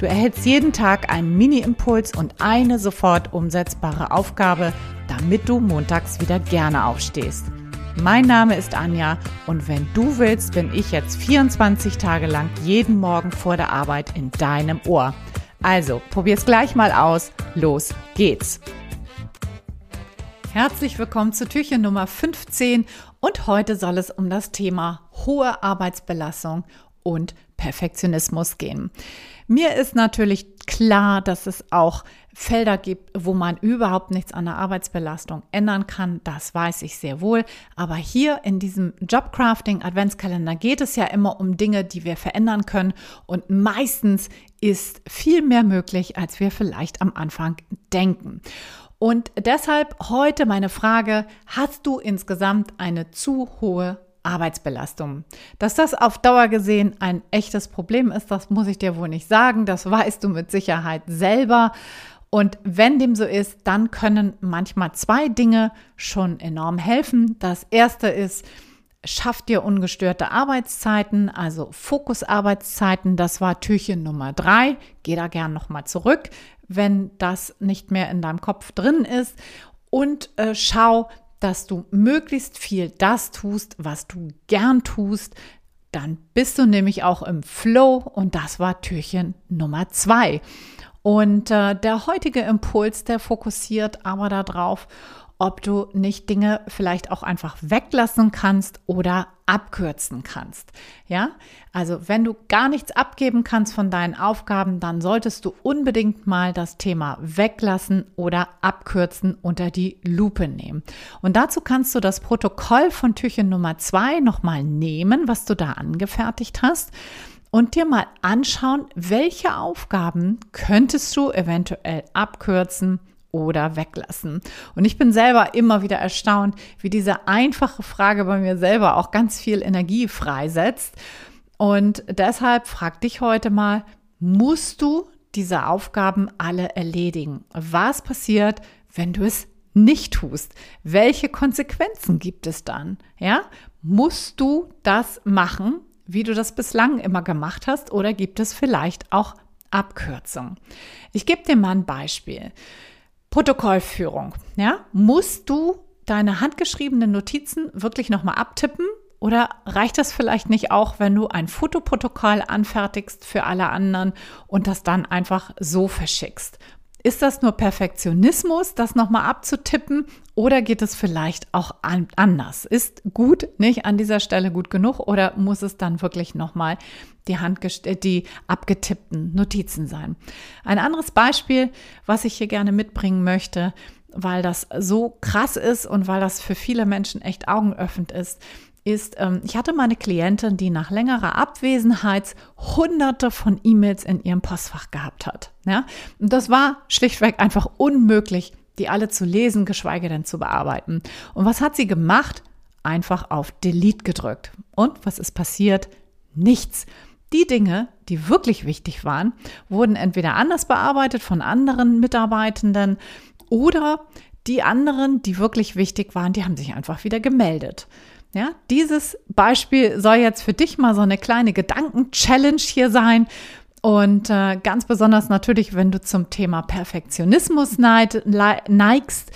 Du erhältst jeden Tag einen Mini-Impuls und eine sofort umsetzbare Aufgabe, damit du montags wieder gerne aufstehst. Mein Name ist Anja und wenn du willst, bin ich jetzt 24 Tage lang jeden Morgen vor der Arbeit in deinem Ohr. Also, probier's gleich mal aus. Los geht's. Herzlich willkommen zu Türchen Nummer 15 und heute soll es um das Thema hohe Arbeitsbelastung und Perfektionismus gehen. Mir ist natürlich klar, dass es auch Felder gibt, wo man überhaupt nichts an der Arbeitsbelastung ändern kann. Das weiß ich sehr wohl. Aber hier in diesem Jobcrafting Adventskalender geht es ja immer um Dinge, die wir verändern können. Und meistens ist viel mehr möglich, als wir vielleicht am Anfang denken. Und deshalb heute meine Frage, hast du insgesamt eine zu hohe Arbeitsbelastung. Dass das auf Dauer gesehen ein echtes Problem ist, das muss ich dir wohl nicht sagen. Das weißt du mit Sicherheit selber. Und wenn dem so ist, dann können manchmal zwei Dinge schon enorm helfen. Das erste ist, schaff dir ungestörte Arbeitszeiten, also Fokusarbeitszeiten. Das war Türchen Nummer drei. Geh da gern nochmal zurück, wenn das nicht mehr in deinem Kopf drin ist. Und äh, schau, dass du möglichst viel das tust, was du gern tust, dann bist du nämlich auch im Flow und das war Türchen Nummer zwei. Und äh, der heutige Impuls, der fokussiert aber darauf, ob du nicht Dinge vielleicht auch einfach weglassen kannst oder abkürzen kannst. Ja, also wenn du gar nichts abgeben kannst von deinen Aufgaben, dann solltest du unbedingt mal das Thema weglassen oder abkürzen unter die Lupe nehmen. Und dazu kannst du das Protokoll von Türchen Nummer zwei nochmal nehmen, was du da angefertigt hast und dir mal anschauen, welche Aufgaben könntest du eventuell abkürzen oder weglassen. Und ich bin selber immer wieder erstaunt, wie diese einfache Frage bei mir selber auch ganz viel Energie freisetzt. Und deshalb frag dich heute mal, musst du diese Aufgaben alle erledigen? Was passiert, wenn du es nicht tust? Welche Konsequenzen gibt es dann? Ja, musst du das machen, wie du das bislang immer gemacht hast, oder gibt es vielleicht auch Abkürzungen? Ich gebe dir mal ein Beispiel. Protokollführung. Ja, musst du deine handgeschriebenen Notizen wirklich nochmal abtippen? Oder reicht das vielleicht nicht auch, wenn du ein Fotoprotokoll anfertigst für alle anderen und das dann einfach so verschickst? Ist das nur Perfektionismus, das nochmal abzutippen oder geht es vielleicht auch an, anders? Ist gut nicht an dieser Stelle gut genug oder muss es dann wirklich nochmal die, äh, die abgetippten Notizen sein? Ein anderes Beispiel, was ich hier gerne mitbringen möchte, weil das so krass ist und weil das für viele Menschen echt augenöffnend ist, ist, ähm, ich hatte meine Klientin, die nach längerer Abwesenheit hunderte von E-Mails in ihrem Postfach gehabt hat. Ja? Und das war schlichtweg einfach unmöglich, die alle zu lesen, geschweige denn zu bearbeiten. Und was hat sie gemacht? Einfach auf Delete gedrückt. Und was ist passiert? Nichts. Die Dinge, die wirklich wichtig waren, wurden entweder anders bearbeitet von anderen Mitarbeitenden oder die anderen, die wirklich wichtig waren, die haben sich einfach wieder gemeldet. Ja, dieses Beispiel soll jetzt für dich mal so eine kleine Gedanken-Challenge hier sein. Und äh, ganz besonders natürlich, wenn du zum Thema Perfektionismus neigst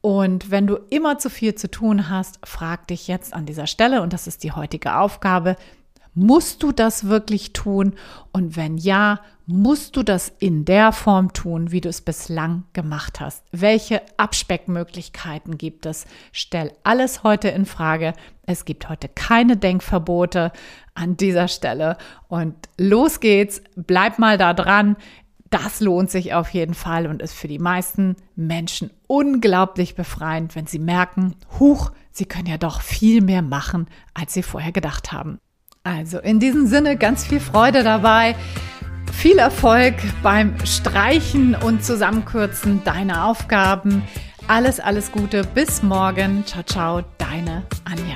und wenn du immer zu viel zu tun hast, frag dich jetzt an dieser Stelle, und das ist die heutige Aufgabe, Musst du das wirklich tun? Und wenn ja, musst du das in der Form tun, wie du es bislang gemacht hast? Welche Abspeckmöglichkeiten gibt es? Stell alles heute in Frage. Es gibt heute keine Denkverbote an dieser Stelle. Und los geht's. Bleib mal da dran. Das lohnt sich auf jeden Fall und ist für die meisten Menschen unglaublich befreiend, wenn sie merken, huch, sie können ja doch viel mehr machen, als sie vorher gedacht haben. Also in diesem Sinne ganz viel Freude dabei. viel Erfolg beim Streichen und Zusammenkürzen deiner Aufgaben. Alles, alles Gute. Bis morgen. Ciao, ciao. Deine Anja.